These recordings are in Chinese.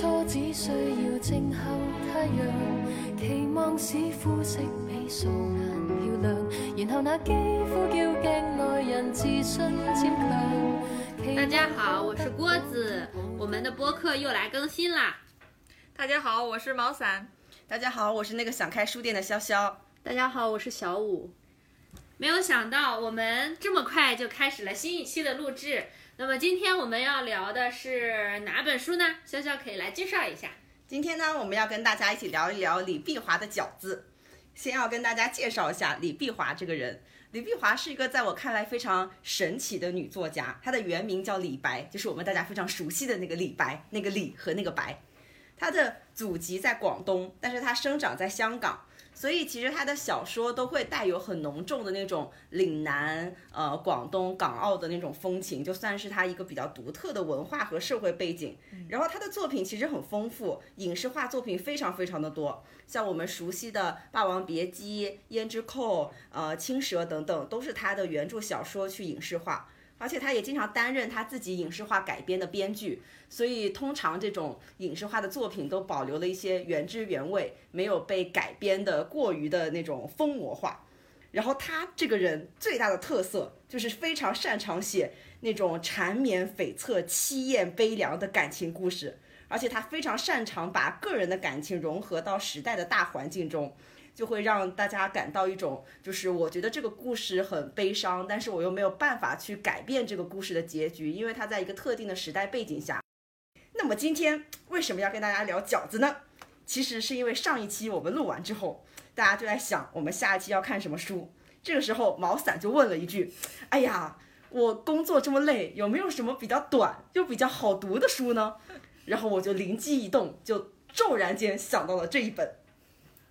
初只需要静候太阳，期望使肤色比素颜漂亮，然后那肌肤叫镜内人自信渐强。大家好，我是郭子，我们的播客又来更新啦。大家好，我是毛伞。大家好，我是那个想开书店的潇潇。大家好，我是小五。没有想到我们这么快就开始了新一期的录制。那么今天我们要聊的是哪本书呢？潇潇可以来介绍一下。今天呢，我们要跟大家一起聊一聊李碧华的饺子。先要跟大家介绍一下李碧华这个人。李碧华是一个在我看来非常神奇的女作家，她的原名叫李白，就是我们大家非常熟悉的那个李白，那个李和那个白。她的祖籍在广东，但是她生长在香港，所以其实他的小说都会带有很浓重的那种岭南、呃广东、港澳的那种风情，就算是他一个比较独特的文化和社会背景。然后他的作品其实很丰富，影视化作品非常非常的多，像我们熟悉的《霸王别姬》《胭脂扣》、呃《青蛇》等等，都是他的原著小说去影视化。而且他也经常担任他自己影视化改编的编剧，所以通常这种影视化的作品都保留了一些原汁原味，没有被改编的过于的那种疯魔化。然后他这个人最大的特色就是非常擅长写那种缠绵悱恻、凄艳悲凉的感情故事，而且他非常擅长把个人的感情融合到时代的大环境中。就会让大家感到一种，就是我觉得这个故事很悲伤，但是我又没有办法去改变这个故事的结局，因为它在一个特定的时代背景下。那么今天为什么要跟大家聊饺子呢？其实是因为上一期我们录完之后，大家就在想我们下一期要看什么书。这个时候毛伞就问了一句：“哎呀，我工作这么累，有没有什么比较短又比较好读的书呢？”然后我就灵机一动，就骤然间想到了这一本。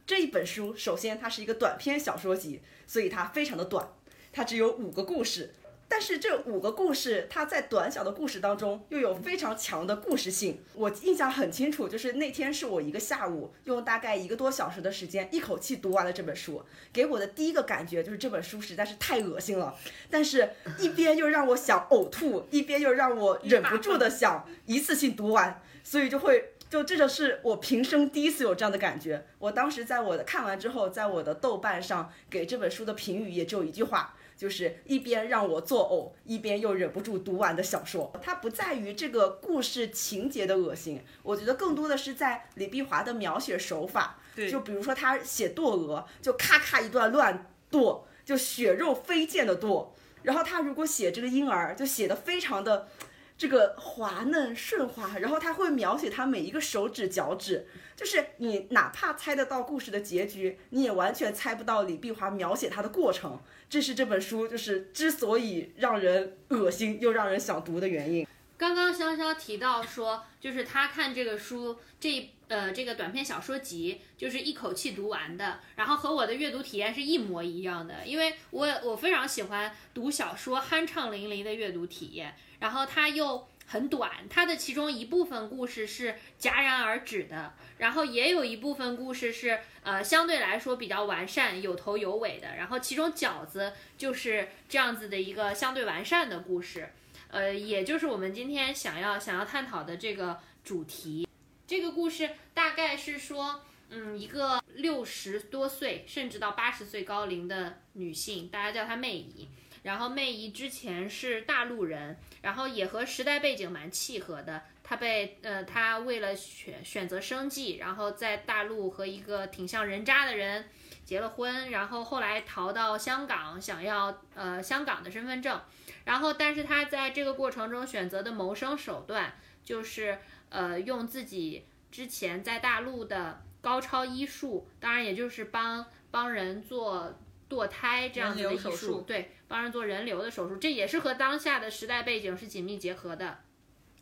这一本书，首先它是一个短篇小说集，所以它非常的短，它只有五个故事。但是这五个故事，它在短小的故事当中又有非常强的故事性。我印象很清楚，就是那天是我一个下午用大概一个多小时的时间，一口气读完了这本书。给我的第一个感觉就是这本书实在是太恶心了，但是一边又让我想呕吐，一边又让我忍不住的想一次性读完，所以就会。就这就是我平生第一次有这样的感觉。我当时在我的看完之后，在我的豆瓣上给这本书的评语也只有一句话，就是一边让我作呕，一边又忍不住读完的小说。它不在于这个故事情节的恶心，我觉得更多的是在李碧华的描写手法。对，就比如说他写堕鹅，就咔咔一段乱剁，就血肉飞溅的剁。然后他如果写这个婴儿，就写的非常的。这个滑嫩顺滑，然后他会描写他每一个手指脚趾，就是你哪怕猜得到故事的结局，你也完全猜不到李碧华描写他的过程。这是这本书就是之所以让人恶心又让人想读的原因。刚刚潇潇提到说，就是他看这个书，这呃这个短篇小说集就是一口气读完的，然后和我的阅读体验是一模一样的，因为我我非常喜欢读小说酣畅淋漓的阅读体验。然后它又很短，它的其中一部分故事是戛然而止的，然后也有一部分故事是呃相对来说比较完善、有头有尾的。然后其中饺子就是这样子的一个相对完善的故事，呃，也就是我们今天想要想要探讨的这个主题。这个故事大概是说，嗯，一个六十多岁甚至到八十岁高龄的女性，大家叫她媚姨。然后媚姨之前是大陆人，然后也和时代背景蛮契合的。她被呃，她为了选选择生计，然后在大陆和一个挺像人渣的人结了婚，然后后来逃到香港，想要呃香港的身份证。然后，但是他在这个过程中选择的谋生手段就是呃用自己之前在大陆的高超医术，当然也就是帮帮人做。堕胎这样子的手术，对，帮人做人流的手术，这也是和当下的时代背景是紧密结合的，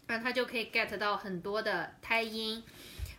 那他就可以 get 到很多的胎音，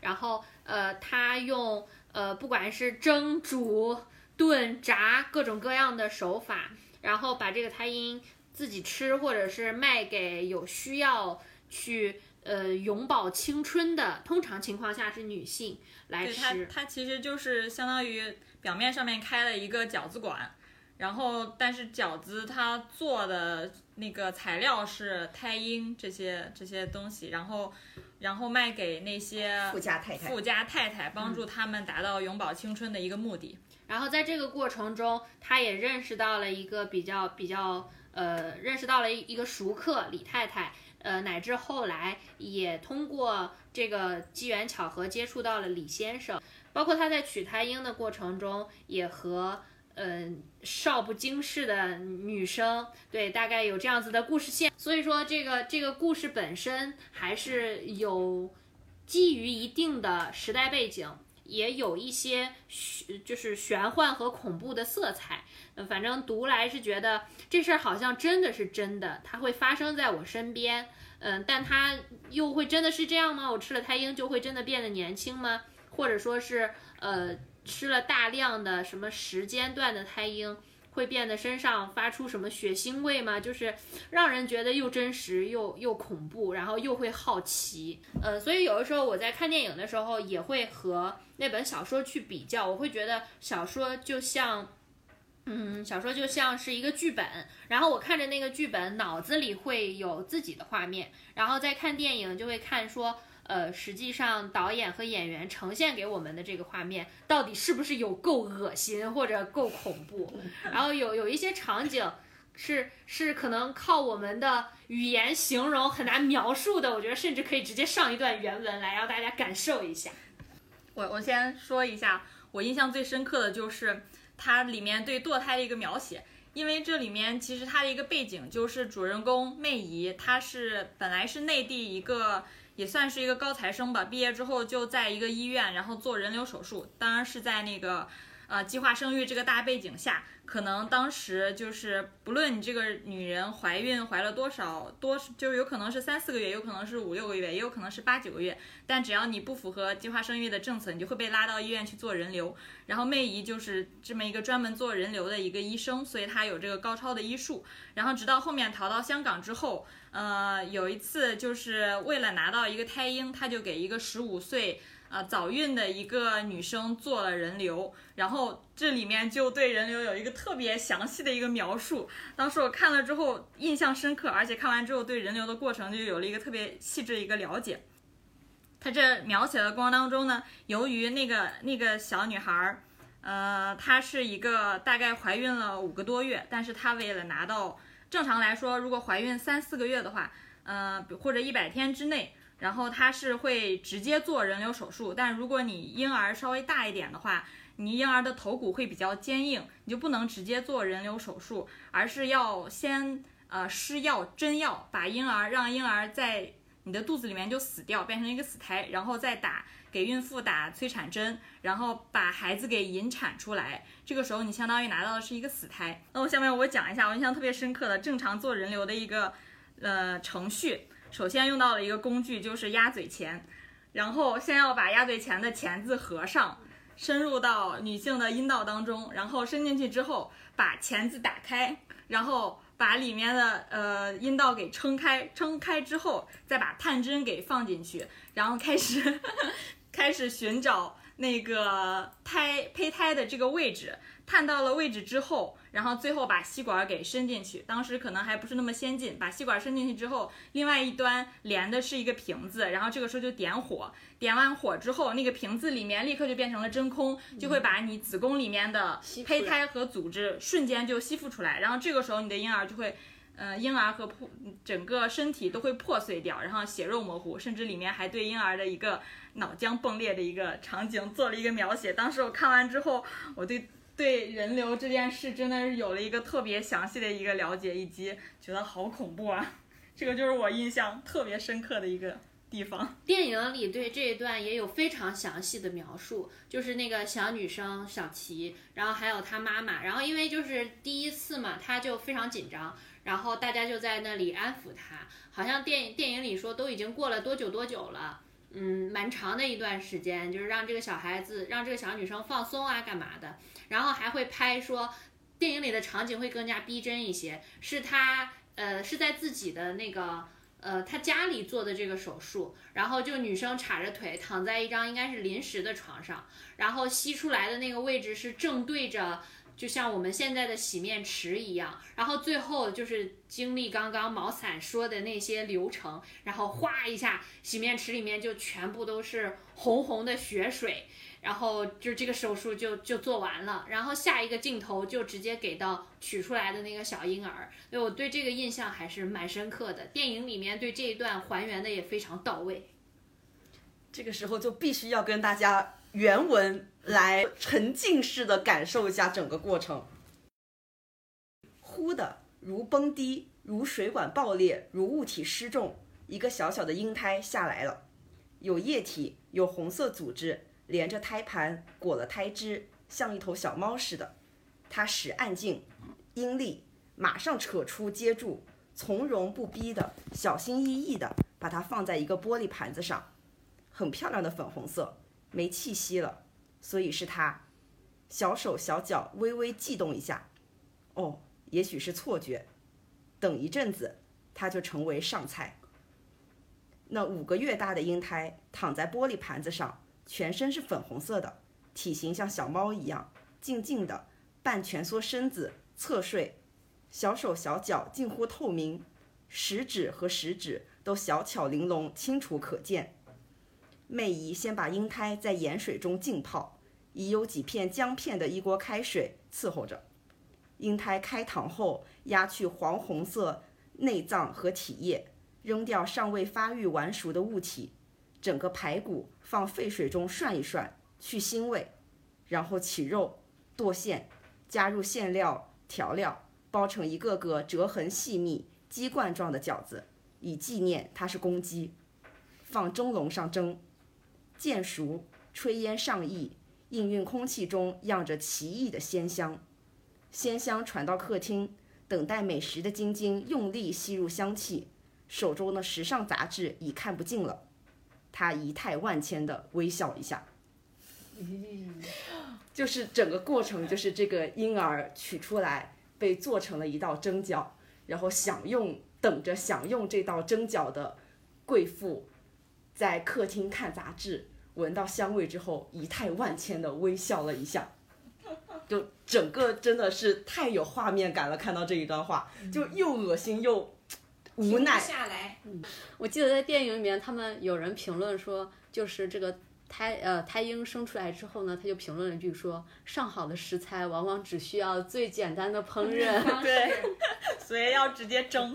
然后呃，他用呃不管是蒸、煮、炖、炸各种各样的手法，然后把这个胎音自己吃，或者是卖给有需要去呃永葆青春的，通常情况下是女性来吃。它其实就是相当于。表面上面开了一个饺子馆，然后但是饺子它做的那个材料是胎婴这些这些东西，然后然后卖给那些富家太太富家太太，帮助他们达到永葆青春的一个目的。然后在这个过程中，他也认识到了一个比较比较呃，认识到了一个熟客李太太，呃，乃至后来也通过这个机缘巧合接触到了李先生，包括他在娶太英的过程中，也和嗯、少不经事的女生，对，大概有这样子的故事线。所以说，这个这个故事本身还是有基于一定的时代背景。也有一些玄就是玄幻和恐怖的色彩，呃，反正读来是觉得这事儿好像真的是真的，它会发生在我身边，嗯，但它又会真的是这样吗？我吃了胎婴就会真的变得年轻吗？或者说是呃吃了大量的什么时间段的胎婴？会变得身上发出什么血腥味吗？就是让人觉得又真实又又恐怖，然后又会好奇。呃，所以有的时候我在看电影的时候也会和那本小说去比较，我会觉得小说就像，嗯，小说就像是一个剧本，然后我看着那个剧本，脑子里会有自己的画面，然后再看电影就会看说。呃，实际上导演和演员呈现给我们的这个画面，到底是不是有够恶心或者够恐怖？然后有有一些场景是是可能靠我们的语言形容很难描述的，我觉得甚至可以直接上一段原文来让大家感受一下。我我先说一下，我印象最深刻的就是它里面对堕胎的一个描写。因为这里面其实它的一个背景就是主人公媚姨，她是本来是内地一个。也算是一个高材生吧，毕业之后就在一个医院，然后做人流手术，当然是在那个，呃，计划生育这个大背景下，可能当时就是不论你这个女人怀孕怀了多少多，就是有可能是三四个月，有可能是五六个月，也有可能是八九个月，但只要你不符合计划生育的政策，你就会被拉到医院去做人流。然后媚姨就是这么一个专门做人流的一个医生，所以她有这个高超的医术。然后直到后面逃到香港之后。呃，有一次就是为了拿到一个胎婴，他就给一个十五岁呃早孕的一个女生做了人流，然后这里面就对人流有一个特别详细的一个描述。当时我看了之后印象深刻，而且看完之后对人流的过程就有了一个特别细致的一个了解。他这描写的过程当中呢，由于那个那个小女孩儿，呃，她是一个大概怀孕了五个多月，但是她为了拿到正常来说，如果怀孕三四个月的话，呃，或者一百天之内，然后他是会直接做人流手术。但如果你婴儿稍微大一点的话，你婴儿的头骨会比较坚硬，你就不能直接做人流手术，而是要先呃施药针药，把婴儿让婴儿在你的肚子里面就死掉，变成一个死胎，然后再打。给孕妇打催产针，然后把孩子给引产出来。这个时候你相当于拿到的是一个死胎。那我下面我讲一下我印象特别深刻的正常做人流的一个呃程序。首先用到了一个工具，就是鸭嘴钳。然后先要把鸭嘴钳的钳子合上，深入到女性的阴道当中，然后伸进去之后把钳子打开，然后把里面的呃阴道给撑开，撑开之后再把探针给放进去，然后开始。开始寻找那个胎胚胎的这个位置，探到了位置之后，然后最后把吸管给伸进去。当时可能还不是那么先进，把吸管伸进去之后，另外一端连的是一个瓶子，然后这个时候就点火，点完火之后，那个瓶子里面立刻就变成了真空，就会把你子宫里面的胚胎和组织瞬间就吸附出来，然后这个时候你的婴儿就会。呃，婴儿和破整个身体都会破碎掉，然后血肉模糊，甚至里面还对婴儿的一个脑浆迸裂的一个场景做了一个描写。当时我看完之后，我对对人流这件事真的是有了一个特别详细的一个了解，以及觉得好恐怖啊！这个就是我印象特别深刻的一个地方。电影里对这一段也有非常详细的描述，就是那个小女生小琪，然后还有她妈妈，然后因为就是第一次嘛，她就非常紧张。然后大家就在那里安抚他，好像电电影里说都已经过了多久多久了，嗯，蛮长的一段时间，就是让这个小孩子，让这个小女生放松啊，干嘛的？然后还会拍说，电影里的场景会更加逼真一些，是他呃是在自己的那个呃他家里做的这个手术，然后就女生叉着腿躺在一张应该是临时的床上，然后吸出来的那个位置是正对着。就像我们现在的洗面池一样，然后最后就是经历刚刚毛伞说的那些流程，然后哗一下，洗面池里面就全部都是红红的血水。然后就这个手术就就做完了，然后下一个镜头就直接给到取出来的那个小婴儿，所以我对这个印象还是蛮深刻的。电影里面对这一段还原的也非常到位。这个时候就必须要跟大家原文来沉浸式的感受一下整个过程。忽的如崩堤，如水管爆裂，如物体失重，一个小小的婴胎下来了，有液体，有红色组织。连着胎盘裹了胎脂，像一头小猫似的。他使暗劲，阴力，马上扯出接住，从容不逼的，小心翼翼的把它放在一个玻璃盘子上，很漂亮的粉红色，没气息了，所以是他。小手小脚微微悸动一下，哦，也许是错觉。等一阵子，他就成为上菜。那五个月大的婴胎躺在玻璃盘子上。全身是粉红色的，体型像小猫一样，静静的半蜷缩身子侧睡，小手小脚近乎透明，食指和食指都小巧玲珑，清楚可见。媚姨先把婴胎在盐水中浸泡，已有几片姜片的一锅开水伺候着。婴胎开膛后，压去黄红色内脏和体液，扔掉尚未发育完熟的物体。整个排骨放沸水中涮一涮，去腥味，然后起肉，剁馅，加入馅料调料，包成一个个折痕细密、鸡冠状的饺子，以纪念它是公鸡。放蒸笼上蒸，见熟，炊烟上溢，氤氲空气中漾着奇异的鲜香。鲜香传到客厅，等待美食的晶晶用力吸入香气，手中的时尚杂志已看不进了。他仪态万千的微笑一下，就是整个过程，就是这个婴儿取出来，被做成了一道蒸饺，然后享用，等着享用这道蒸饺的贵妇，在客厅看杂志，闻到香味之后，仪态万千的微笑了一下，就整个真的是太有画面感了，看到这一段话，就又恶心又。无奈下来，嗯，我记得在电影里面，他们有人评论说，就是这个胎呃胎婴生出来之后呢，他就评论了一句说，上好的食材往往只需要最简单的烹饪，对，所以要直接蒸。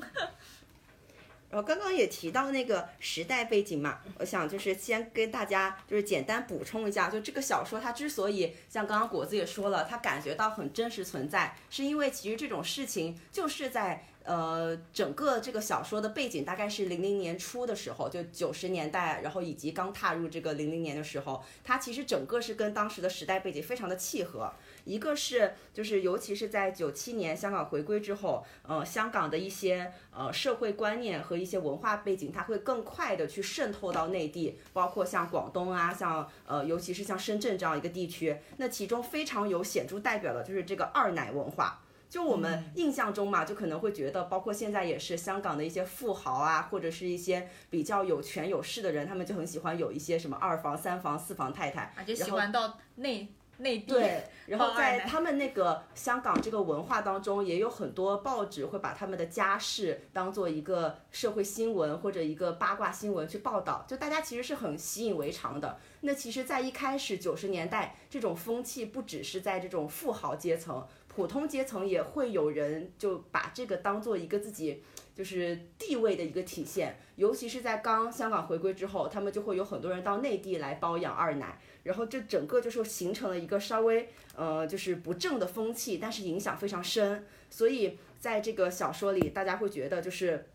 然后刚刚也提到那个时代背景嘛，我想就是先跟大家就是简单补充一下，就这个小说它之所以像刚刚果子也说了，他感觉到很真实存在，是因为其实这种事情就是在。呃，整个这个小说的背景大概是零零年初的时候，就九十年代，然后以及刚踏入这个零零年的时候，它其实整个是跟当时的时代背景非常的契合。一个是就是尤其是在九七年香港回归之后，呃，香港的一些呃社会观念和一些文化背景，它会更快的去渗透到内地，包括像广东啊，像呃尤其是像深圳这样一个地区，那其中非常有显著代表的就是这个二奶文化。就我们印象中嘛，就可能会觉得，包括现在也是香港的一些富豪啊，或者是一些比较有权有势的人，他们就很喜欢有一些什么二房、三房、四房太太，而且喜欢到内内地。对，然后在他们那个香港这个文化当中，也有很多报纸会把他们的家事当做一个社会新闻或者一个八卦新闻去报道，就大家其实是很习以为常的。那其实，在一开始九十年代，这种风气不只是在这种富豪阶层。普通阶层也会有人就把这个当做一个自己就是地位的一个体现，尤其是在刚香港回归之后，他们就会有很多人到内地来包养二奶，然后这整个就是形成了一个稍微呃就是不正的风气，但是影响非常深，所以在这个小说里，大家会觉得就是。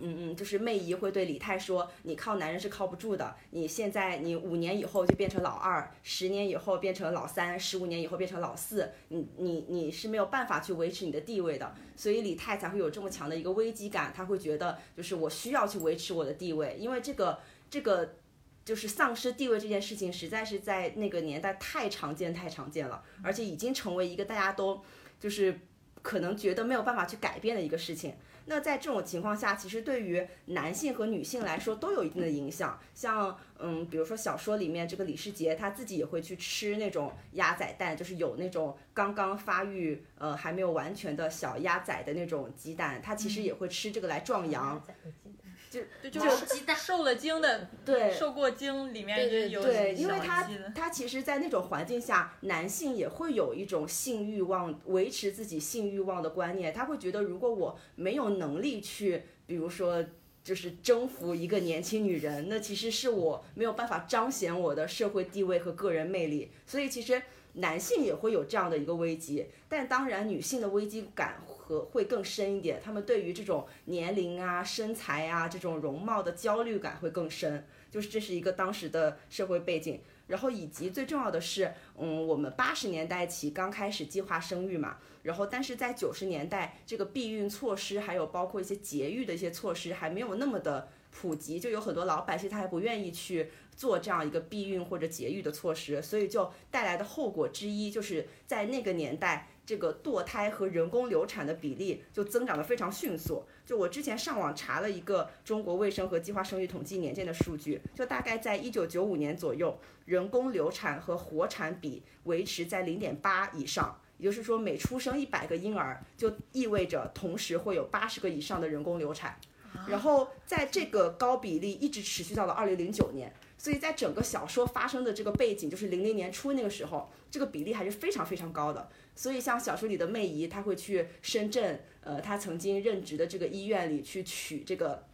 嗯嗯，就是媚姨会对李泰说：“你靠男人是靠不住的。你现在你五年以后就变成老二，十年以后变成老三，十五年以后变成老四，你你你是没有办法去维持你的地位的。所以李泰才会有这么强的一个危机感，他会觉得就是我需要去维持我的地位，因为这个这个就是丧失地位这件事情，实在是在那个年代太常见太常见了，而且已经成为一个大家都就是。”可能觉得没有办法去改变的一个事情。那在这种情况下，其实对于男性和女性来说都有一定的影响。像嗯，比如说小说里面这个李世杰他自己也会去吃那种鸭仔蛋，就是有那种刚刚发育呃还没有完全的小鸭仔的那种鸡蛋，他其实也会吃这个来壮阳。就对，就是鸡蛋受了精的，对受过精里面有对，因为他他其实，在那种环境下，男性也会有一种性欲望，维持自己性欲望的观念。他会觉得，如果我没有能力去，比如说，就是征服一个年轻女人，那其实是我没有办法彰显我的社会地位和个人魅力。所以，其实男性也会有这样的一个危机，但当然，女性的危机感会更深一点。他们对于这种年龄啊、身材啊这种容貌的焦虑感会更深。就是这是一个当时的社会背景，然后以及最重要的是，嗯，我们八十年代起刚开始计划生育嘛，然后但是在九十年代，这个避孕措施还有包括一些节育的一些措施还没有那么的普及，就有很多老百姓他还不愿意去做这样一个避孕或者节育的措施，所以就带来的后果之一就是在那个年代。这个堕胎和人工流产的比例就增长得非常迅速。就我之前上网查了一个中国卫生和计划生育统计年鉴的数据，就大概在一九九五年左右，人工流产和活产比维持在零点八以上，也就是说每出生一百个婴儿，就意味着同时会有八十个以上的人工流产。然后在这个高比例一直持续到了二零零九年，所以在整个小说发生的这个背景，就是零零年初那个时候，这个比例还是非常非常高的。所以像小说里的媚姨，她会去深圳，呃，她曾经任职的这个医院里去取这个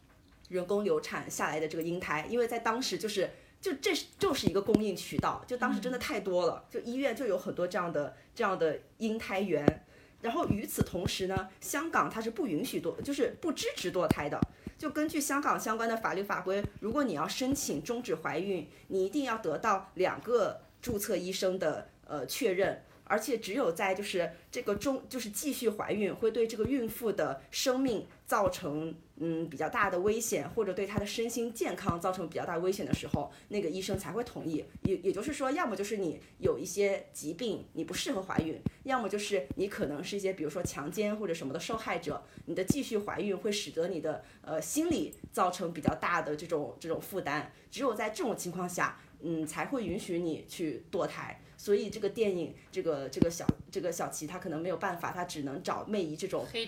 人工流产下来的这个婴胎，因为在当时就是就这是就是一个供应渠道，就当时真的太多了，就医院就有很多这样的这样的婴胎源。然后与此同时呢，香港它是不允许堕，就是不支持堕胎的。就根据香港相关的法律法规，如果你要申请终止怀孕，你一定要得到两个注册医生的呃确认。而且只有在就是这个中就是继续怀孕会对这个孕妇的生命造成嗯比较大的危险，或者对她的身心健康造成比较大危险的时候，那个医生才会同意。也也就是说，要么就是你有一些疾病你不适合怀孕，要么就是你可能是一些比如说强奸或者什么的受害者，你的继续怀孕会使得你的呃心理造成比较大的这种这种负担。只有在这种情况下，嗯才会允许你去堕胎。所以这个电影，这个这个小这个小齐他可能没有办法，他只能找媚姨这种黑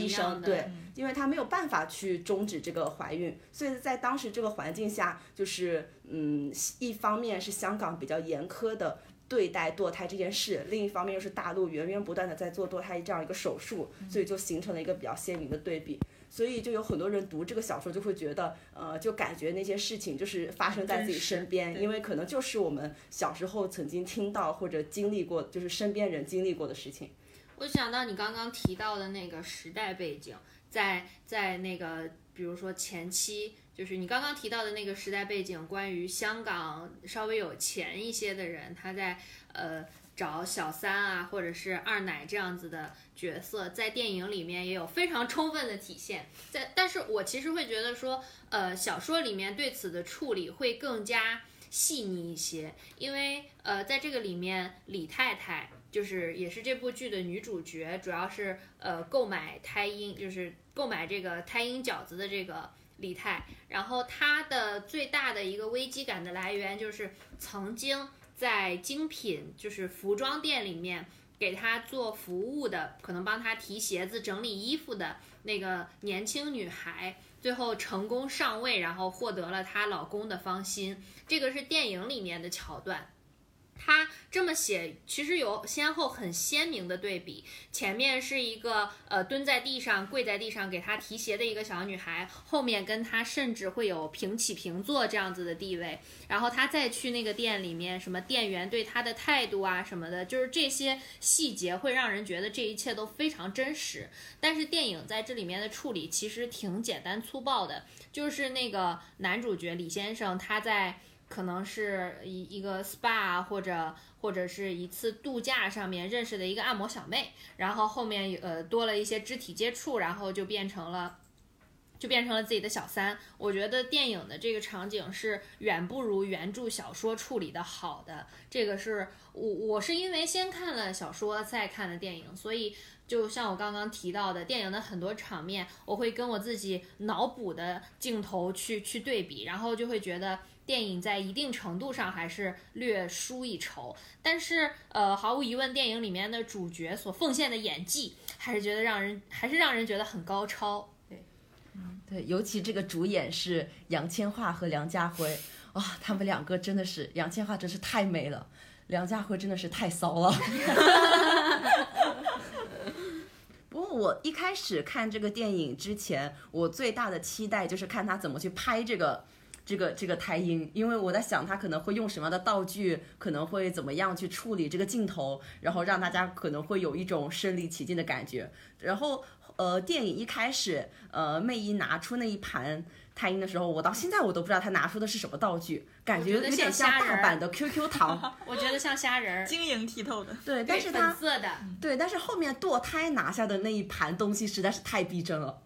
医生，对，因为他没有办法去终止这个怀孕，所以在当时这个环境下，就是嗯，一方面是香港比较严苛的对待堕胎这件事，另一方面又是大陆源源不断的在做堕胎这样一个手术，所以就形成了一个比较鲜明的对比。所以就有很多人读这个小说，就会觉得，呃，就感觉那些事情就是发生在自己身边，因为可能就是我们小时候曾经听到或者经历过，就是身边人经历过的事情。我想到你刚刚提到的那个时代背景，在在那个比如说前期，就是你刚刚提到的那个时代背景，关于香港稍微有钱一些的人，他在呃找小三啊，或者是二奶这样子的角色，在电影里面也有非常充分的体现。在，但是我其实会觉得说，呃，小说里面对此的处理会更加细腻一些，因为呃，在这个里面，李太太。就是也是这部剧的女主角，主要是呃购买胎婴，就是购买这个胎婴饺子的这个李太，然后她的最大的一个危机感的来源就是曾经在精品就是服装店里面给他做服务的，可能帮他提鞋子、整理衣服的那个年轻女孩，最后成功上位，然后获得了她老公的芳心。这个是电影里面的桥段。他这么写，其实有先后很鲜明的对比。前面是一个呃蹲在地上、跪在地上给他提鞋的一个小女孩，后面跟他甚至会有平起平坐这样子的地位。然后他再去那个店里面，什么店员对他的态度啊什么的，就是这些细节会让人觉得这一切都非常真实。但是电影在这里面的处理其实挺简单粗暴的，就是那个男主角李先生他在。可能是一一个 SPA 或者或者是一次度假上面认识的一个按摩小妹，然后后面呃多了一些肢体接触，然后就变成了，就变成了自己的小三。我觉得电影的这个场景是远不如原著小说处理的好的。这个是我我是因为先看了小说再看的电影，所以就像我刚刚提到的，电影的很多场面，我会跟我自己脑补的镜头去去对比，然后就会觉得。电影在一定程度上还是略输一筹，但是呃，毫无疑问，电影里面的主角所奉献的演技，还是觉得让人还是让人觉得很高超。对，对，尤其这个主演是杨千嬅和梁家辉，哇、他们两个真的是，杨千嬅真是太美了，梁家辉真的是太骚了。不过我一开始看这个电影之前，我最大的期待就是看他怎么去拍这个。这个这个胎音，因为我在想他可能会用什么样的道具，可能会怎么样去处理这个镜头，然后让大家可能会有一种身临其境的感觉。然后呃，电影一开始，呃，魅一拿出那一盘胎音的时候，我到现在我都不知道他拿出的是什么道具，感觉有点像大版的 QQ 糖。我觉得像虾仁儿，晶莹剔透的。对，但是它粉色的，对，但是后面堕胎拿下的那一盘东西实在是太逼真了。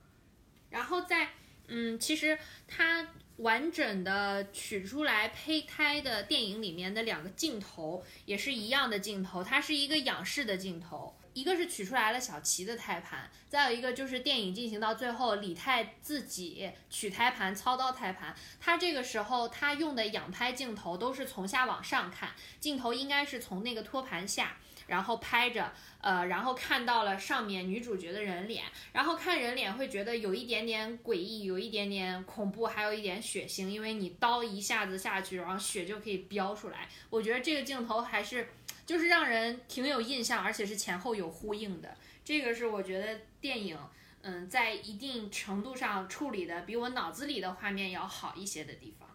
然后在嗯，其实它完整的取出来胚胎的电影里面的两个镜头也是一样的镜头，它是一个仰视的镜头。一个是取出来了小齐的胎盘，再有一个就是电影进行到最后，李泰自己取胎盘、操刀胎盘。他这个时候他用的仰拍镜头都是从下往上看，镜头应该是从那个托盘下，然后拍着，呃，然后看到了上面女主角的人脸，然后看人脸会觉得有一点点诡异，有一点点恐怖，还有一点血腥，因为你刀一下子下去，然后血就可以飙出来。我觉得这个镜头还是就是让人挺有印象，而且是前后有呼应的。这个是我觉得电影。嗯，在一定程度上处理的比我脑子里的画面要好一些的地方。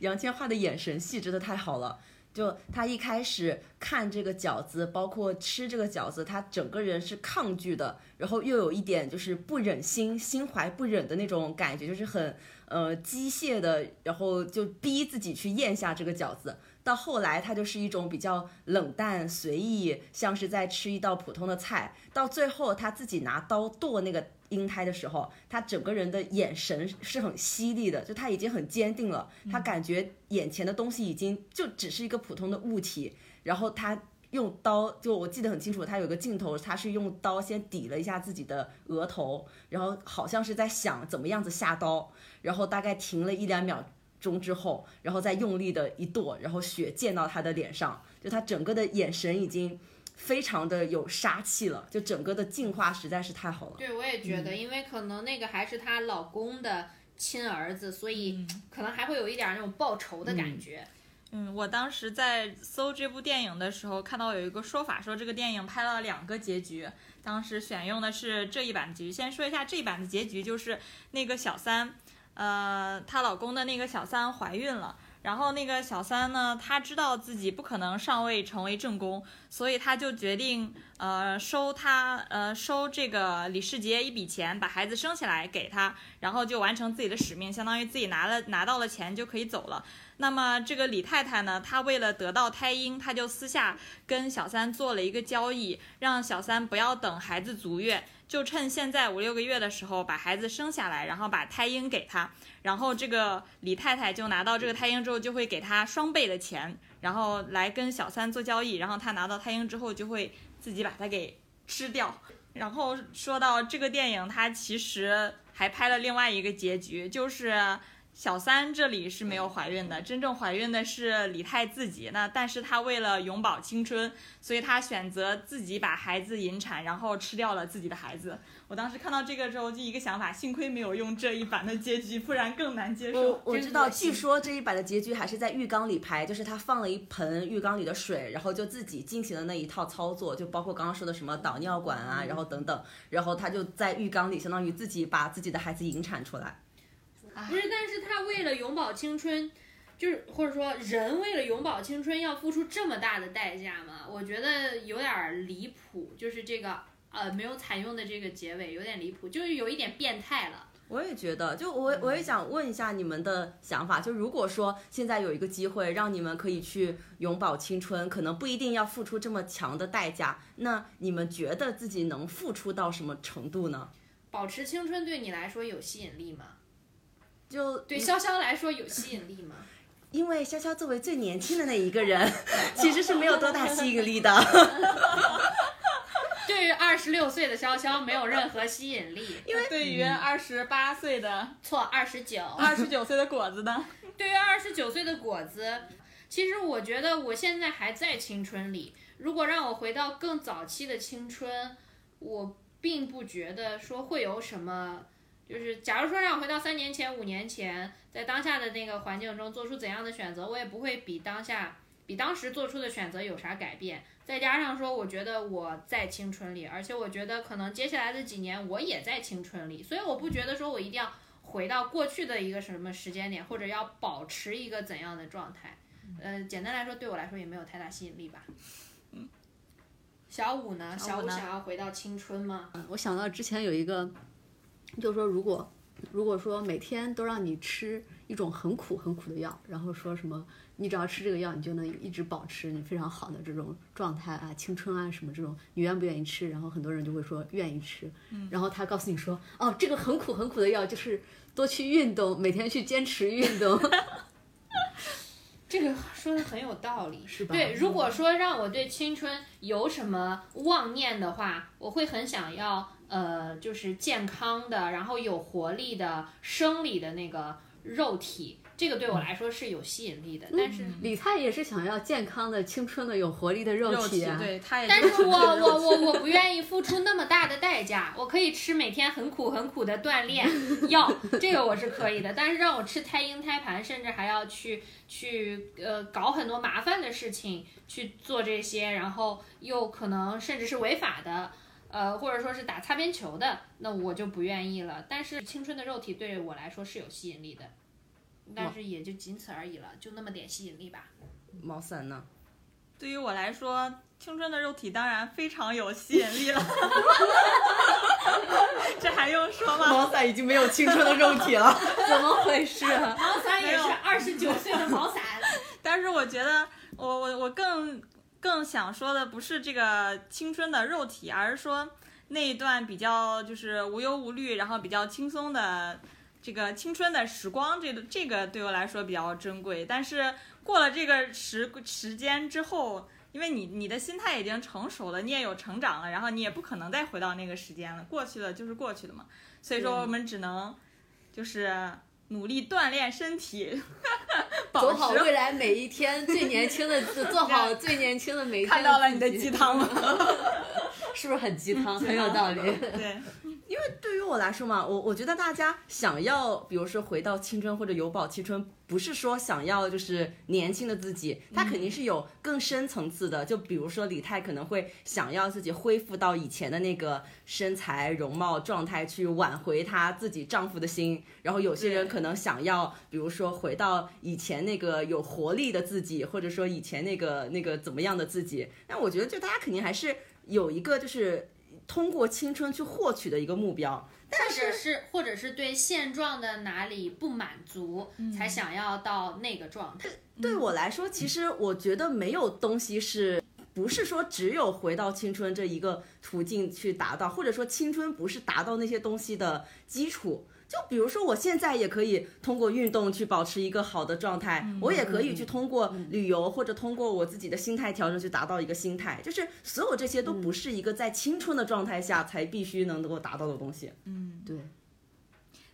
杨千嬅的眼神戏真的太好了。就她一开始看这个饺子，包括吃这个饺子，他整个人是抗拒的，然后又有一点就是不忍心、心怀不忍的那种感觉，就是很呃机械的，然后就逼自己去咽下这个饺子。到后来，他就是一种比较冷淡随意，像是在吃一道普通的菜。到最后，他自己拿刀剁那个婴胎的时候，他整个人的眼神是很犀利的，就他已经很坚定了，他感觉眼前的东西已经就只是一个普通的物体，然后他。用刀，就我记得很清楚，他有个镜头，他是用刀先抵了一下自己的额头，然后好像是在想怎么样子下刀，然后大概停了一两秒钟之后，然后再用力的一剁，然后血溅到他的脸上，就他整个的眼神已经非常的有杀气了，就整个的进化实在是太好了。对，我也觉得，因为可能那个还是她老公的亲儿子，所以可能还会有一点那种报仇的感觉。嗯，嗯我当时在搜这部电影的时候，看到有一个说法，说这个电影拍了两个结局。当时选用的是这一版的结局。先说一下这一版的结局，就是那个小三，呃，她老公的那个小三怀孕了。然后那个小三呢，她知道自己不可能上位成为正宫，所以她就决定，呃，收她，呃，收这个李世杰一笔钱，把孩子生下来给他，然后就完成自己的使命，相当于自己拿了拿到了钱就可以走了。那么这个李太太呢，她为了得到胎婴，她就私下跟小三做了一个交易，让小三不要等孩子足月，就趁现在五六个月的时候把孩子生下来，然后把胎婴给他，然后这个李太太就拿到这个胎婴之后，就会给他双倍的钱，然后来跟小三做交易，然后他拿到胎婴之后就会自己把它给吃掉。然后说到这个电影，它其实还拍了另外一个结局，就是。小三这里是没有怀孕的，真正怀孕的是李泰自己。那但是她为了永葆青春，所以她选择自己把孩子引产，然后吃掉了自己的孩子。我当时看到这个之后，就一个想法，幸亏没有用这一版的结局，不然更难接受。我知道，据说这一版的结局还是在浴缸里拍，就是他放了一盆浴缸里的水，然后就自己进行了那一套操作，就包括刚刚说的什么导尿管啊，然后等等，然后他就在浴缸里相当于自己把自己的孩子引产出来。不是，但是他为了永葆青春，就是或者说人为了永葆青春要付出这么大的代价吗？我觉得有点儿离谱，就是这个呃没有采用的这个结尾有点离谱，就是有一点变态了。我也觉得，就我我也想问一下你们的想法，就如果说现在有一个机会让你们可以去永葆青春，可能不一定要付出这么强的代价，那你们觉得自己能付出到什么程度呢？保持青春对你来说有吸引力吗？就对潇潇来说有吸引力吗？因为潇潇作为最年轻的那一个人，其实是没有多大吸引力的。对于二十六岁的潇潇没有任何吸引力。因为对于二十八岁的、错，二十九。二十九岁的果子呢？对于二十九岁的果子，其实我觉得我现在还在青春里。如果让我回到更早期的青春，我并不觉得说会有什么。就是假如说让我回到三年前、五年前，在当下的那个环境中做出怎样的选择，我也不会比当下、比当时做出的选择有啥改变。再加上说，我觉得我在青春里，而且我觉得可能接下来的几年我也在青春里，所以我不觉得说我一定要回到过去的一个什么时间点，或者要保持一个怎样的状态。呃，简单来说，对我来说也没有太大吸引力吧。嗯小五呢？小五想要回到青春吗？我想到之前有一个，就是说如果如果说每天都让你吃一种很苦很苦的药，然后说什么你只要吃这个药，你就能一直保持你非常好的这种状态啊、青春啊什么这种，你愿不愿意吃？然后很多人就会说愿意吃。然后他告诉你说，哦，这个很苦很苦的药就是多去运动，每天去坚持运动。这个说的很有道理，是吧对，如果说让我对青春有什么妄念的话，我会很想要，呃，就是健康的，然后有活力的生理的那个肉体，这个对我来说是有吸引力的。但是，李灿也是想要健康的、青春的、有活力的肉肉体体啊。对，他也但是我我我我不愿意付出那么大的代价，我可以吃每天很苦很苦的锻炼药，这个我是可以的。但是让我吃胎婴胎盘，甚至还要去去呃搞很多麻烦的事情去做这些，然后又可能甚至是违法的，呃或者说是打擦边球的，那我就不愿意了。但是青春的肉体对我来说是有吸引力的，但是也就仅此而已了，就那么点吸引力吧。毛三呢？对于我来说，青春的肉体当然非常有吸引力了。这还用说吗？毛三已经没有青春的肉体了。怎么回事啊？毛伞也是二十九岁的毛伞。但是我觉得，我我我更更想说的不是这个青春的肉体，而是说那一段比较就是无忧无虑，然后比较轻松的这个青春的时光，这个这个对我来说比较珍贵。但是过了这个时时间之后，因为你你的心态已经成熟了，你也有成长了，然后你也不可能再回到那个时间了，过去了就是过去的嘛。所以说我们只能就是努力锻炼身体，保走好持未来每一天最年轻的，做好最年轻的每一天。看到了你的鸡，汤了。是不是很鸡汤？很有道理。对，因为对于我来说嘛，我我觉得大家想要，比如说回到青春或者永葆青春，不是说想要就是年轻的自己，他肯定是有更深层次的。就比如说李泰可能会想要自己恢复到以前的那个身材、容貌状态，去挽回她自己丈夫的心。然后有些人可能想要，比如说回到以前那个有活力的自己，或者说以前那个那个怎么样的自己。那我觉得，就大家肯定还是有一个就是通过青春去获取的一个目标。或者是或者是对现状的哪里不满足，才想要到那个状态。对我来说，其实我觉得没有东西是。不是说只有回到青春这一个途径去达到，或者说青春不是达到那些东西的基础。就比如说，我现在也可以通过运动去保持一个好的状态，我也可以去通过旅游或者通过我自己的心态调整去达到一个心态。就是所有这些都不是一个在青春的状态下才必须能够达到的东西。嗯对，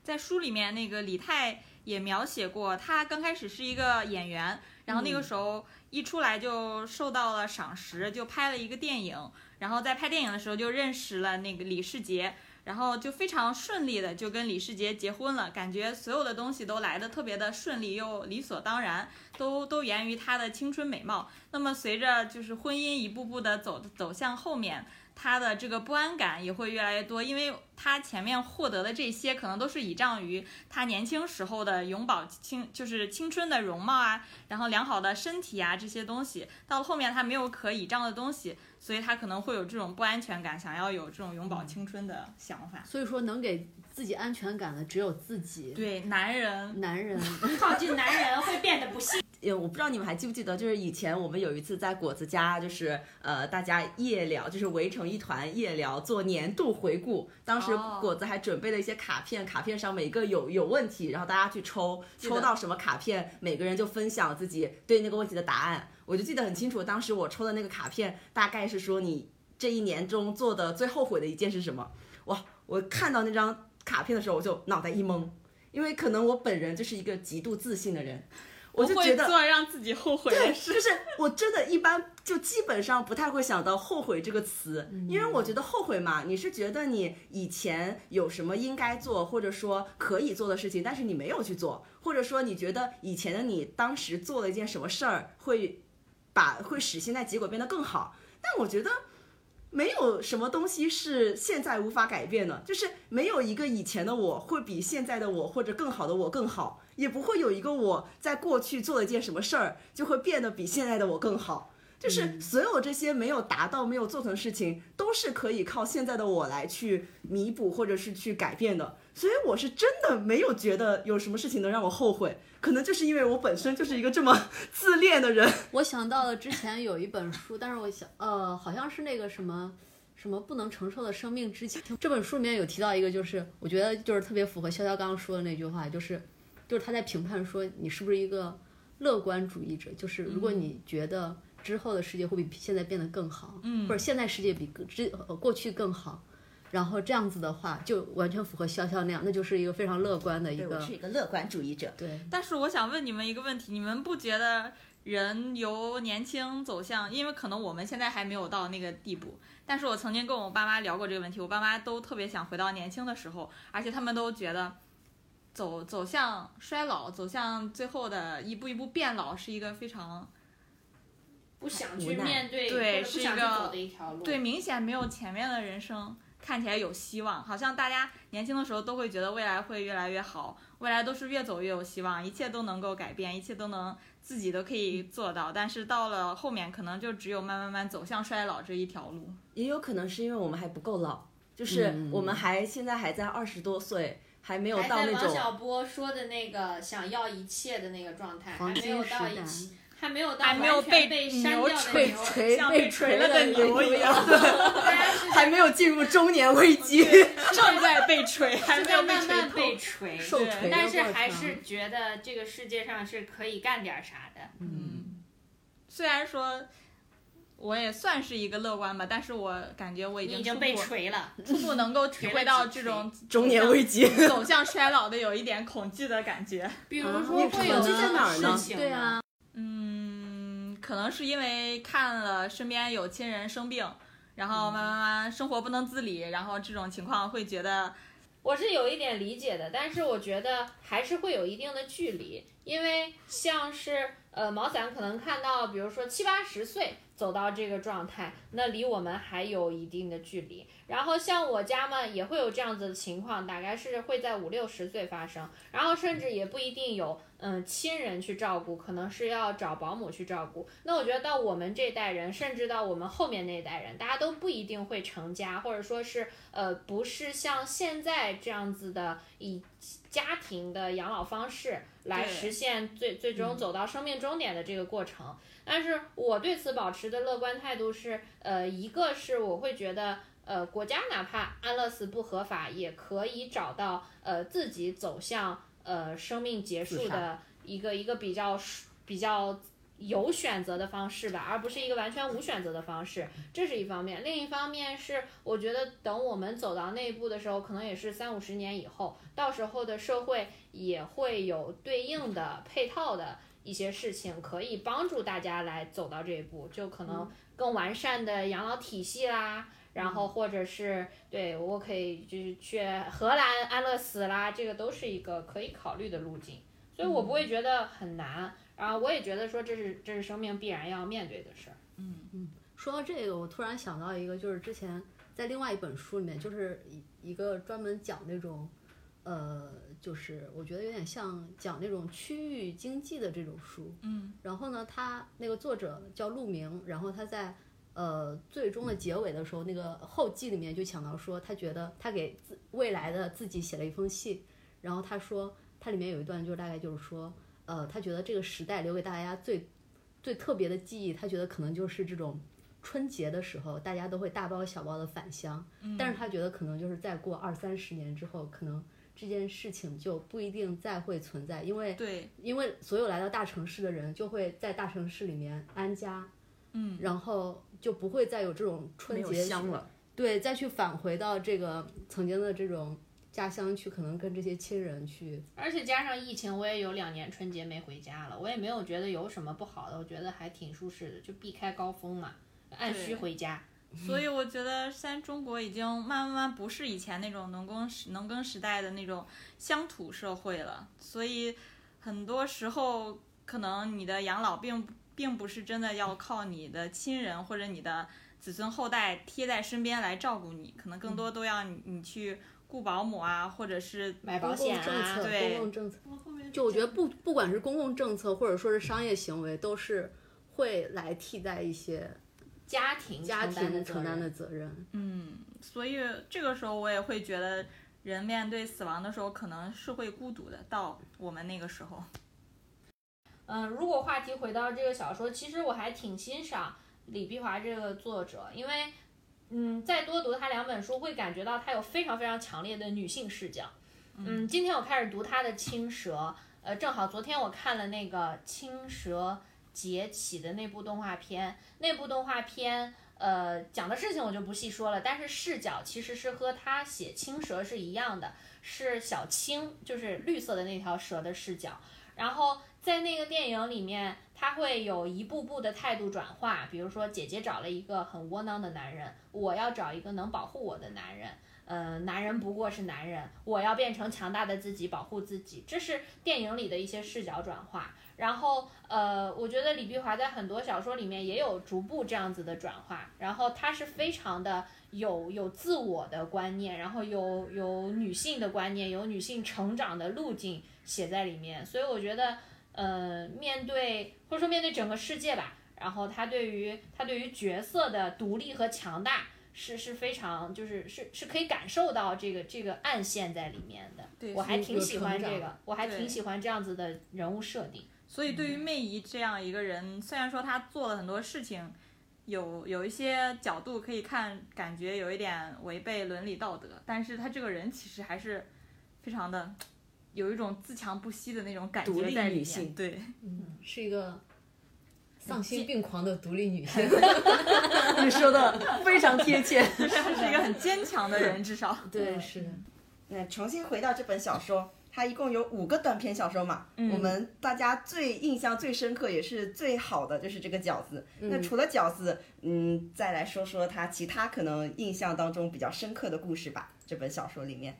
在书里面，那个李泰也描写过，他刚开始是一个演员，然后那个时候一出来就受到了赏识，就拍了一个电影，然后在拍电影的时候就认识了那个李世杰。然后就非常顺利的就跟李世杰结婚了，感觉所有的东西都来的特别的顺利又理所当然，都都源于他的青春美貌。那么随着就是婚姻一步步的走走向后面，他的这个不安感也会越来越多，因为他前面获得的这些可能都是倚仗于他年轻时候的永葆青，就是青春的容貌啊，然后良好的身体啊这些东西，到了后面他没有可倚仗的东西，所以他可能会有这种不安全感，想要有这种永葆青春的想法。所以说能给自己安全感的只有自己。对，男人男人，靠近男人会变得不幸。呃，我不知道你们还记不记得，就是以前我们有一次在果子家，就是呃，大家夜聊，就是围成一团夜聊，做年度回顾。当时哦果子还准备了一些卡片，卡片上每个有有问题，然后大家去抽，抽到什么卡片，每个人就分享自己对那个问题的答案。我就记得很清楚，当时我抽的那个卡片大概是说你这一年中做的最后悔的一件是什么？哇，我看到那张卡片的时候，我就脑袋一懵，因为可能我本人就是一个极度自信的人，我就不觉得会做让自己后悔的对，事。就是我真的一般就基本上不太会想到后悔这个词，因为我觉得后悔嘛，你是觉得你以前有什么应该做或者说可以做的事情，但是你没有去做，或者说你觉得以前的你当时做了一件什么事儿，会把会使现在结果变得更好。但我觉得没有什么东西是现在无法改变的，就是没有一个以前的我会比现在的我或者更好的我更好，也不会有一个我在过去做了一件什么事儿就会变得比现在的我更好。就是所有这些没有达到、没有做成的事情，都是可以靠现在的我来去弥补或者是去改变的。所以我是真的没有觉得有什么事情能让我后悔，可能就是因为我本身就是一个这么 自恋的人。我想到了之前有一本书，但是我想，呃，好像是那个什么什么不能承受的生命之轻。这本书里面有提到一个，就是我觉得就是特别符合潇潇刚刚说的那句话，就是就是他在评判说你是不是一个乐观主义者，就是如果你觉得之后的世界会比现在变得更好，嗯，或者现在世界比之呃过去更好。然后这样子的话，就完全符合潇潇那样，那就是一个非常乐观的一个我是一个乐观主义者。对。但是我想问你们一个问题：你们不觉得人由年轻走向，因为可能我们现在还没有到那个地步，但是我曾经跟我爸妈聊过这个问题，我爸妈都特别想回到年轻的时候，而且他们都觉得走走向衰老，走向最后的一步一步变老是一个非常不想去面对，对是一个想去走的一条路。对，明显没有前面的人生看起来有希望，好像大家年轻的时候都会觉得未来会越来越好，未来都是越走越有希望，一切都能够改变，一切都能自己都可以做到。但是到了后面，可能就只有慢慢慢走向衰老这一条路。也有可能是因为我们还不够老，就是我们还现在还在二十多岁，还没有到那种王小波说的那个想要一切的那个状态，还没有到一起，还没有到还没有被被删牛掉像被被锤了的的牛一样，还没有进入中年危机。正在被锤，还没有被在慢慢。被锤，受对锤但是还是觉得这个世界上是可以干点啥的。嗯，虽然说。我也算是一个乐观吧，但是我感觉我已经被步锤了，初步能够体会到这种 中年危机，走向衰老的有一点恐惧的感觉。比如啊说会有恐惧在哪儿呢什么事情对啊，嗯，可能是因为看了身边有亲人生病，然后慢慢慢生活不能自理，然后这种情况会觉得，我是有一点理解的，但是我觉得还是会有一定的距离，因为像是呃毛伞可能看到，比如说七八十岁走到这个状态，那离我们还有一定的距离。然后像我家嘛，也会有这样子的情况，大概是会在五六十岁发生，然后甚至也不一定有嗯亲人去照顾，可能是要找保姆去照顾。那我觉得到我们这代人，甚至到我们后面那代人，大家都不一定会成家，或者说是呃不是像现在这样子的以家庭的养老方式来实现最最终走到生命终点的这个过程。但是我对此保持的乐观态度是，呃，一个是我会觉得。呃，国家哪怕安乐死不合法，也可以找到呃自己走向呃生命结束的一个一个比较比较有选择的方式吧，而不是一个完全无选择的方式。这是一方面，另一方面是我觉得等我们走到那一步的时候，可能也是三五十年以后，到时候的社会也会有对应的配套的一些事情，可以帮助大家来走到这一步，就可能更完善的养老体系啦。然后或者是对我可以就是去荷兰安乐死啦，这个都是一个可以考虑的路径，所以我不会觉得很难。然后我也觉得说这是这是生命必然要面对的事儿。嗯嗯说到这个，我突然想到一个，就是之前在另外一本书里面，就是一一个专门讲那种，呃，就是我觉得有点像讲那种区域经济的这种书。嗯，然后呢，他那个作者叫陆明，然后他在呃最终的结尾的时候，那个后记里面就讲到说，他觉得他给自未来的自己写了一封信，然后他说他里面有一段就是大概就是说，呃，他觉得这个时代留给大家最最特别的记忆，他觉得可能就是这种春节的时候，大家都会大包小包的返乡。但是他觉得可能就是再过二三十年之后，可能这件事情就不一定再会存在，因为对，因为所有来到大城市的人就会在大城市里面安家，嗯，然后就不会再有这种春节香了。对，再去返回到这个曾经的这种家乡去，可能跟这些亲人去。而且加上疫情，我也有两年春节没回家了，我也没有觉得有什么不好的，我觉得还挺舒适的，就避开高峰嘛，按需回家。所以我觉得现在中国已经慢慢慢不是以前那种农耕时农耕时代的那种乡土社会了，所以很多时候可能你的养老并并不是真的要靠你的亲人或者你的子孙后代贴在身边来照顾你，可能更多都要你你去雇保姆啊，或者是买保险啊，政策，对公共政策，就我觉得不不管是公共政策或者说是商业行为，都是会来替代一些家庭家承担的庭承担的责任。嗯，所以这个时候我也会觉得，人面对死亡的时候可能是会孤独的。到我们那个时候，嗯，如果话题回到这个小说，其实我还挺欣赏李碧华这个作者，因为，嗯，再多读他两本书，会感觉到他有非常非常强烈的女性视角。嗯，今天我开始读他的《青蛇》，呃，正好昨天我看了那个《青蛇劫起》的那部动画片，那部动画片。呃，讲的事情我就不细说了，但是视角其实是和他写青蛇是一样的，是小青，就是绿色的那条蛇的视角。然后在那个电影里面，他会有一步步的态度转化，比如说姐姐找了一个很窝囊的男人，我要找一个能保护我的男人。呃，男人不过是男人，我要变成强大的自己，保护自己，这是电影里的一些视角转化。然后，呃，我觉得李碧华在很多小说里面也有逐步这样子的转化。然后她是非常的有有自我的观念，然后有有女性的观念，有女性成长的路径写在里面。所以我觉得，呃，面对或者说面对整个世界吧，然后她对于她对于角色的独立和强大。是是非常，就是是是可以感受到这个这个暗线在里面的。对我还挺喜欢这个，我还挺喜欢这样子的人物设定。所以对于媚姨这样一个人，虽然说她做了很多事情，有有一些角度可以看，感觉有一点违背伦理道德，但是她这个人其实还是非常的有一种自强不息的那种感觉在里面。对，嗯，是一个丧心病狂的独立女性。你说的非常贴切。就是是一个很坚强的人，至少。对，是的。那重新回到这本小说，它一共有五个短篇小说嘛。嗯我们大家最印象最深刻也是最好的就是这个饺子。那除了饺子，嗯，再来说说它其他可能印象当中比较深刻的故事吧。这本小说里面，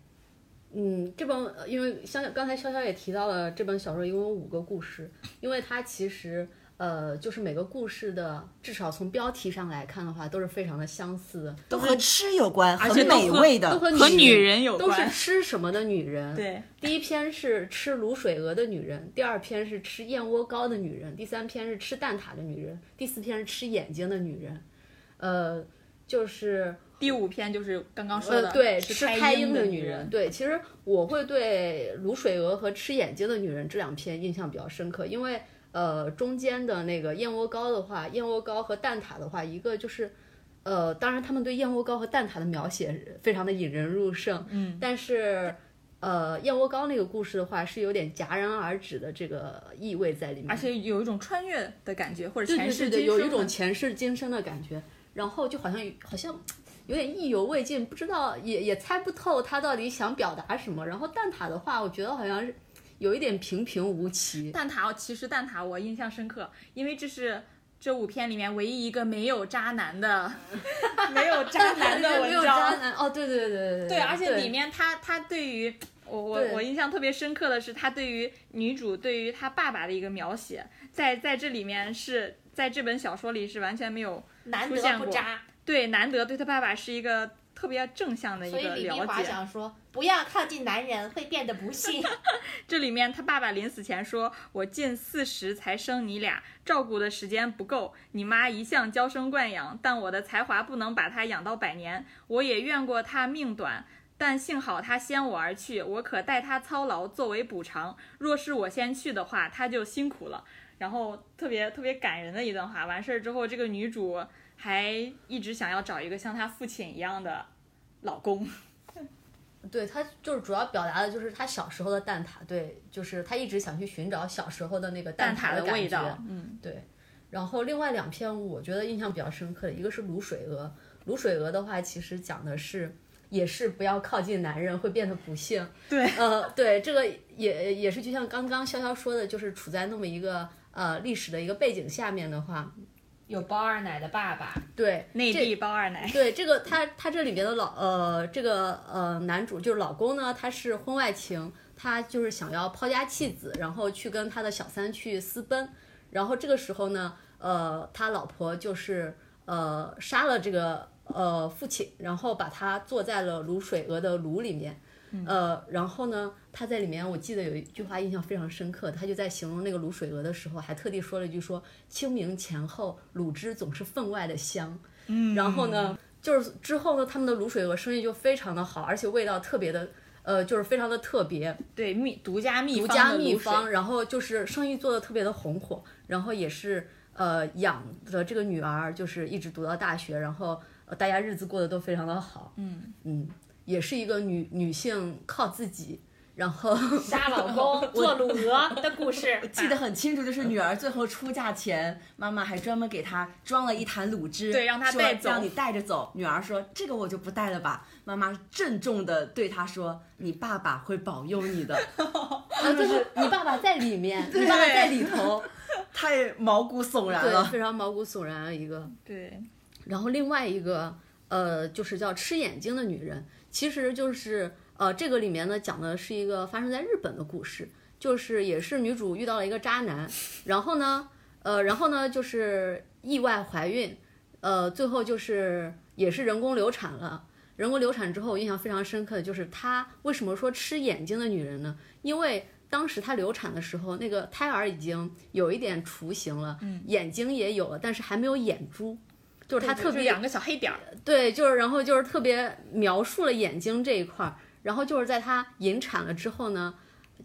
嗯，这本呃因为潇潇刚才潇潇也提到了，这本小说一共有五个故事，因为它其实呃就是每个故事的至少从标题上来看的话，都是非常的相似的，都和吃有关，而且美味的都。和和女女人有关都是吃什么的女人。对，第一篇是吃卤水鹅的女人，第二篇是吃燕窝糕的女人，第三篇是吃蛋挞的女人，第四篇是吃眼睛的女人，呃，就是第五篇就是刚刚说的，呃，对，是吃开婴的女人。对，其实我会对卤水鹅和吃眼睛的女人这两篇印象比较深刻，因为呃，中间的那个燕窝糕的话，燕窝糕和蛋挞的话，一个就是。呃，当然，他们对燕窝糕和蛋挞的描写非常的引人入胜，嗯，但是，呃，燕窝糕那个故事的话，是有点戛然而止的这个意味在里面，而且有一种穿越的感觉，或者前世对对对，有一种前世今生的感觉，然后就好像好像有点意犹未尽，不知道也也猜不透他到底想表达什么。然后蛋挞的话，我觉得好像是有一点平平无奇。蛋挞，其实蛋挞我印象深刻，因为这是这五篇里面唯一一个没有渣男的，没有渣男的 没有文章。渣男。哦，对对对对对对，而且里面他他对于我我我印象特别深刻的是，他对于女主对于他爸爸的一个描写，在在这里面是在这本小说里是完全没有难出现过。得不渣，对难得对他爸爸是一个特别正向的一所以个李碧华了解。想说，不要靠近男人，会变得不幸。这里面他爸爸临死前说：“我近四十才生你俩，照顾的时间不够。你妈一向娇生惯养，但我的才华不能把她养到百年。我也怨过她命短，但幸好他先我而去，我可代他操劳作为补偿。若是我先去的话，他就辛苦了。然后特别特别感人的一段话。完事儿之后，这个女主还一直想要找一个像她父亲一样的老公。对他就是主要表达的就是他小时候的蛋挞，对，就是他一直想去寻找小时候的那个蛋挞的味道，嗯，对。然后另外两篇我觉得印象比较深刻的，一个是卤水鹅。卤水鹅的话，其实讲的是也是不要靠近男人会变得不幸。对，呃，对，这个也也是就像刚刚潇潇说的，就是处在那么一个呃历史的一个背景下面的话，有包二奶的爸爸，对，这内地包二奶。对这个他他这里边的老呃这个呃男主就是老公呢，他是婚外情，他就是想要抛家弃子，然后去跟他的小三去私奔，然后这个时候呢，呃他老婆就是呃杀了这个呃父亲，然后把他坐在了卤水鹅的炉里面。呃，然后呢，他在里面，我记得有一句话印象非常深刻，他就在形容那个卤水鹅的时候，还特地说了一句说清明前后卤汁总是分外的香。嗯，然后呢，就是之后呢，他们的卤水鹅生意就非常的好，而且味道特别的，呃，就是非常的特别，对秘独家秘独家秘方，然后就是生意做的特别的红火，然后也是呃养的这个女儿就是一直读到大学，然后呃大家日子过得都非常的好，嗯。嗯，也是一个女女性靠自己，然后杀老公 做卤鹅的故事。记得很清楚，就是女儿最后出嫁前，妈妈还专门给她装了一坛卤汁，对让她带走让你带着走。女儿说：“这个我就不带了吧。”妈妈郑重的对她说：“你爸爸会保佑你的。啊，就是你爸爸在里面，你爸爸在里头，”太毛骨悚然对，了。非常毛骨悚然的一个。对，然后另外一个呃，就是叫吃眼睛的女人，其实就是呃，这个里面呢讲的是一个发生在日本的故事，就是也是女主遇到了一个渣男，然后呢，呃，然后呢就是意外怀孕，呃，最后就是也是人工流产了。人工流产之后，我印象非常深刻的就是她为什么说吃眼睛的女人呢？因为当时她流产的时候，那个胎儿已经有一点雏形了，眼睛也有了，但是还没有眼珠，就是他特别两个小黑点儿，对，就是然后就是特别描述了眼睛这一块儿，然后就是在他引产了之后呢，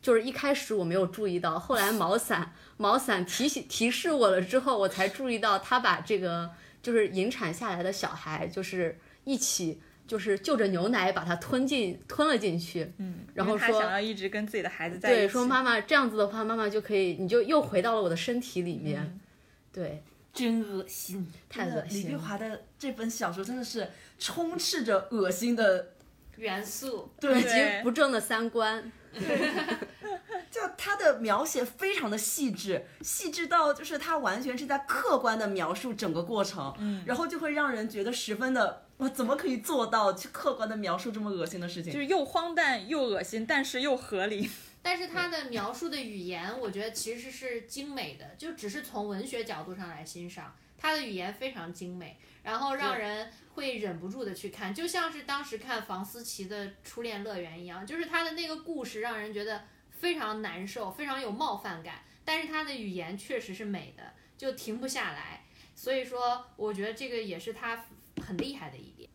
就是一开始我没有注意到，后来毛伞毛伞提醒提示我了之后，我才注意到他把这个就是引产下来的小孩就是一起就是就着牛奶把它吞进吞了进去，嗯，然后说想要一直跟自己的孩子在一起，对，说妈妈这样子的话，妈妈就可以你就又回到了我的身体里面，对，真恶心！太恶李碧。华的这本小说真的是充斥着恶心的，元素对以及不正的三观，就他的描写非常的细致，细致到就是他完全是在客观的描述整个过程，嗯，然后就会让人觉得十分的，我怎么可以做到去客观的描述这么恶心的事情？就是又荒诞又恶心，但是又合理。但是他的描述的语言，我觉得其实是精美的，就只是从文学角度上来欣赏，他的语言非常精美，然后让人会忍不住的去看，就像是当时看房思琪的《初恋乐园》一样，就是他的那个故事让人觉得非常难受，非常有冒犯感，但是他的语言确实是美的，就停不下来，所以说我觉得这个也是他很厉害的一点。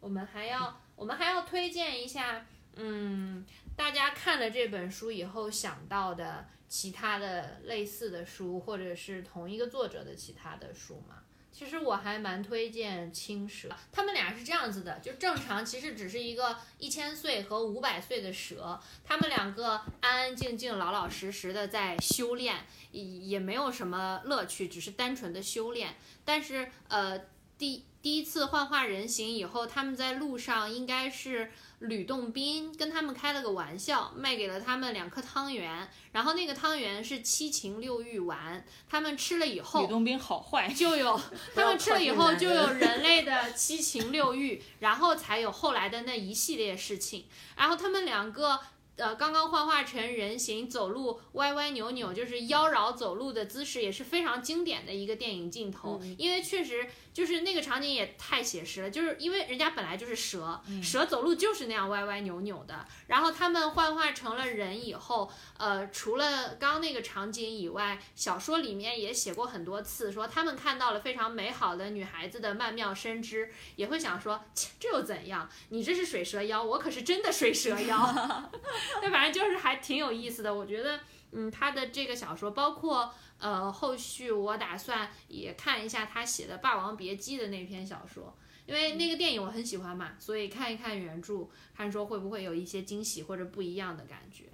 我们还要，我们还要推荐一下，嗯，大家看了这本书以后想到的其他的类似的书，或者是同一个作者的其他的书吗？其实我还蛮推荐青蛇，他们俩是这样子的，就正常其实只是一个一千岁和五百岁的蛇，他们两个安安静静、老老实实的在修炼，也也没有什么乐趣，只是单纯的修炼。但是呃，第第一次幻化人形以后，他们在路上应该是吕洞宾跟他们开了个玩笑，卖给了他们两颗汤圆，然后那个汤圆是七情六欲丸，他们吃了以后，吕洞宾好坏，就有 他们吃了以后就有人类的七情六欲，然后才有后来的那一系列事情。然后他们两个呃，刚刚幻化成人形走路歪歪扭扭，就是妖娆走路的姿势，也是非常经典的一个电影镜头。因为确实就是那个场景也太写实了，就是因为人家本来就是蛇，蛇走路就是那样歪歪扭扭的。然后他们幻化成了人以后，呃，除了刚刚那个场景以外，小说里面也写过很多次，说他们看到了非常美好的女孩子的曼妙身姿，也会想说，切这又怎样？你这是水蛇腰，我可是真的水蛇腰。那反正就是还挺有意思的，我觉得，嗯，他的这个小说，包括呃后续，我打算也看一下他写的《霸王别姬》的那篇小说，因为那个电影我很喜欢嘛，所以看一看原著，看说会不会有一些惊喜或者不一样的感觉。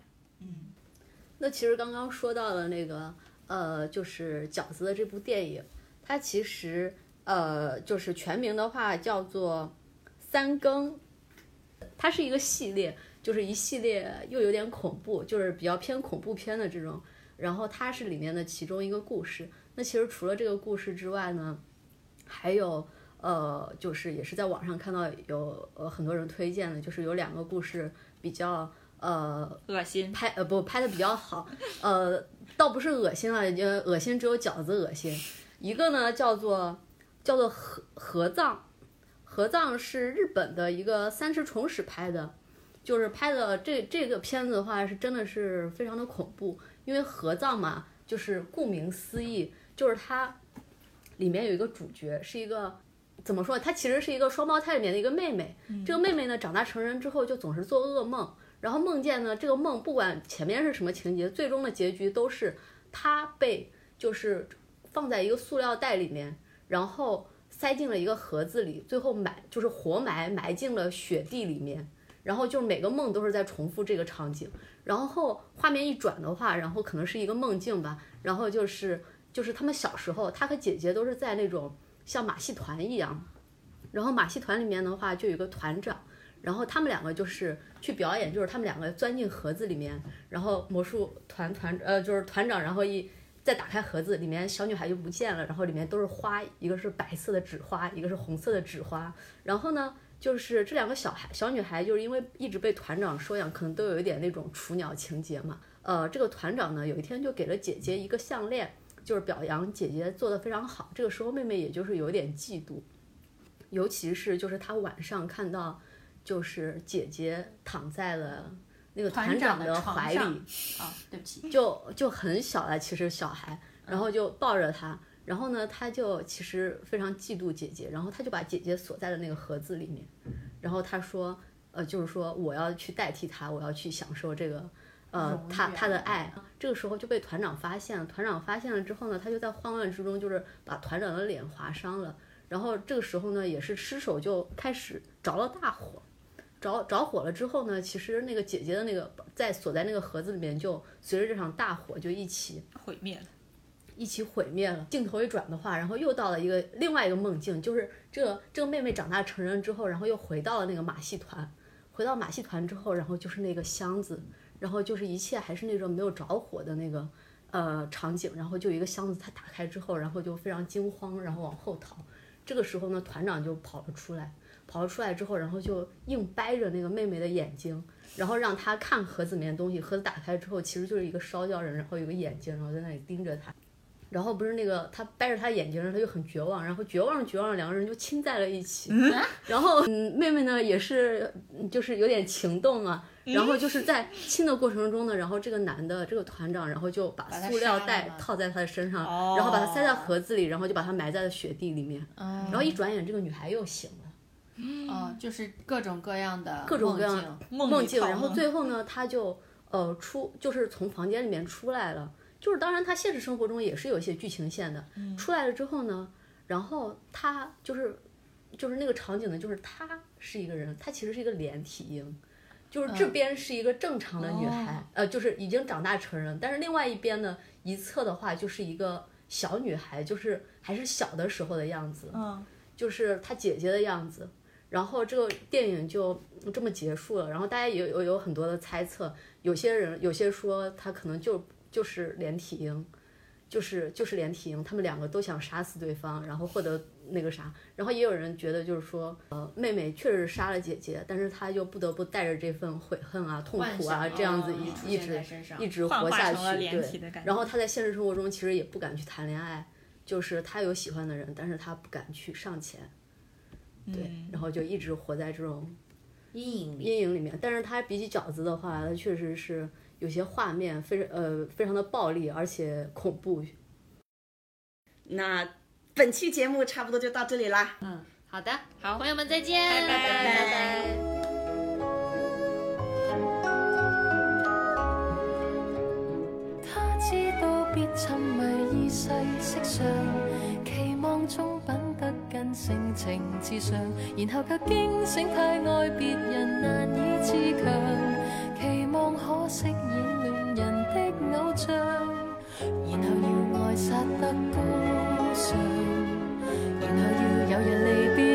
嗯那其实刚刚说到的那个，呃，就是饺子的这部电影，它其实呃就是全名的话叫做三更，它是一个系列。就是一系列又有点恐怖，就是比较偏恐怖片的这种。然后它是里面的其中一个故事。那其实除了这个故事之外呢，还有呃，就是也是在网上看到有呃很多人推荐的，就是有两个故事比较呃恶心，拍呃不拍的比较好，呃倒不是恶心了，就恶心只有饺子恶心。一个呢叫做叫做合合葬，合葬是日本的一个三十重史拍的。就是拍的这这个片子的话，是真的是非常的恐怖，因为合葬嘛，就是顾名思义，就是它里面有一个主角是一个怎么说？她其实是一个双胞胎里面的一个妹妹。这个妹妹呢，长大成人之后就总是做噩梦，然后梦见呢，这个梦不管前面是什么情节，最终的结局都是她被就是放在一个塑料袋里面，然后塞进了一个盒子里，最后埋就是活埋埋进了雪地里面。然后就是每个梦都是在重复这个场景，然后画面一转的话，然后可能是一个梦境吧，然后就是就是他们小时候，他和姐姐都是在那种像马戏团一样，然后马戏团里面的话就有个团长，然后他们两个就是去表演，就是他们两个钻进盒子里面，然后魔术团团呃就是团长，然后一再打开盒子，里面小女孩就不见了，然后里面都是花，一个是白色的纸花，一个是红色的纸花，然后呢。就是这两个小孩小女孩，就是因为一直被团长收养，可能都有一点那种雏鸟情节嘛。呃，这个团长呢，有一天就给了姐姐一个项链，就是表扬姐姐做的非常好。这个时候妹妹也就是有点嫉妒，尤其是就是她晚上看到，就是姐姐躺在了那个团长的怀里，啊，对不起，就就很小了，其实小孩，然后就抱着她。然后呢，他就其实非常嫉妒姐姐，然后他就把姐姐锁在了那个盒子里面，然后他说，呃，就是说我要去代替她，我要去享受这个，呃，他他的爱。这个时候就被团长发现了，团长发现了之后呢，他就在慌乱之中，就是把团长的脸划伤了。然后这个时候呢，也是失手就开始着了大火，着着火了之后呢，其实那个姐姐的那个在锁在那个盒子里面，就随着这场大火就一起毁灭了。一起毁灭了。镜头一转的话，然后又到了一个另外一个梦境，就是这个这个妹妹长大成人之后，然后又回到了那个马戏团。回到马戏团之后，然后就是那个箱子，然后就是一切还是那种没有着火的那个呃场景，然后就一个箱子，它打开之后，然后就非常惊慌，然后往后逃。这个时候呢，团长就跑了出来，跑了出来之后，然后就硬掰着那个妹妹的眼睛，然后让她看盒子里面的东西。盒子打开之后，其实就是一个烧焦人，然后有个眼睛，然后在那里盯着她。然后不是那个他掰着他眼睛，他就很绝望，然后绝望绝望，两个人就亲在了一起。然后嗯，妹妹呢也是就是有点情动啊，然后就是在亲的过程中呢，然后这个男的这个团长，然后就把塑料袋套在他的身上，然后把他塞在盒子里，然后就把他埋在了雪地里面。然后一转眼，这个女孩又醒了。哦，就是各种各样的各种各样梦境，然后最后呢，他就呃出就是从房间里面出来了。就是当然，他现实生活中也是有一些剧情线的。出来了之后呢，然后他就是就是那个场景呢，就是他是一个人，他其实是一个连体婴，就是这边是一个正常的女孩，呃，就是已经长大成人，但是另外一边呢，一侧的话就是一个小女孩，就是还是小的时候的样子，嗯，就是她姐姐的样子。然后这个电影就这么结束了。然后大家也有有很多的猜测，有些人有些说她可能就。就是连体婴，就是就是连体婴，他们两个都想杀死对方，然后获得那个啥。然后也有人觉得就是说，呃，妹妹确实杀了姐姐，但是她又不得不带着这份悔恨啊、痛苦啊，这样子一出一直一直活下去。对然后她在现实生活中其实也不敢去谈恋爱，就是她有喜欢的人，但是她不敢去上前，对，嗯然后就一直活在这种阴影里。阴影里面。但是她比起饺子的话，她确实是有些画面非常呃非常的暴力，而且恐怖。那本期节目差不多就到这里啦。嗯，好的，好朋友们再见，拜拜拜拜他知道別沉迷意世色上，期望中品得更性情至上，然後卻驚醒太愛別人難以自強，期方可饰演恋人的偶像然后要爱杀得高尚然后要有人离别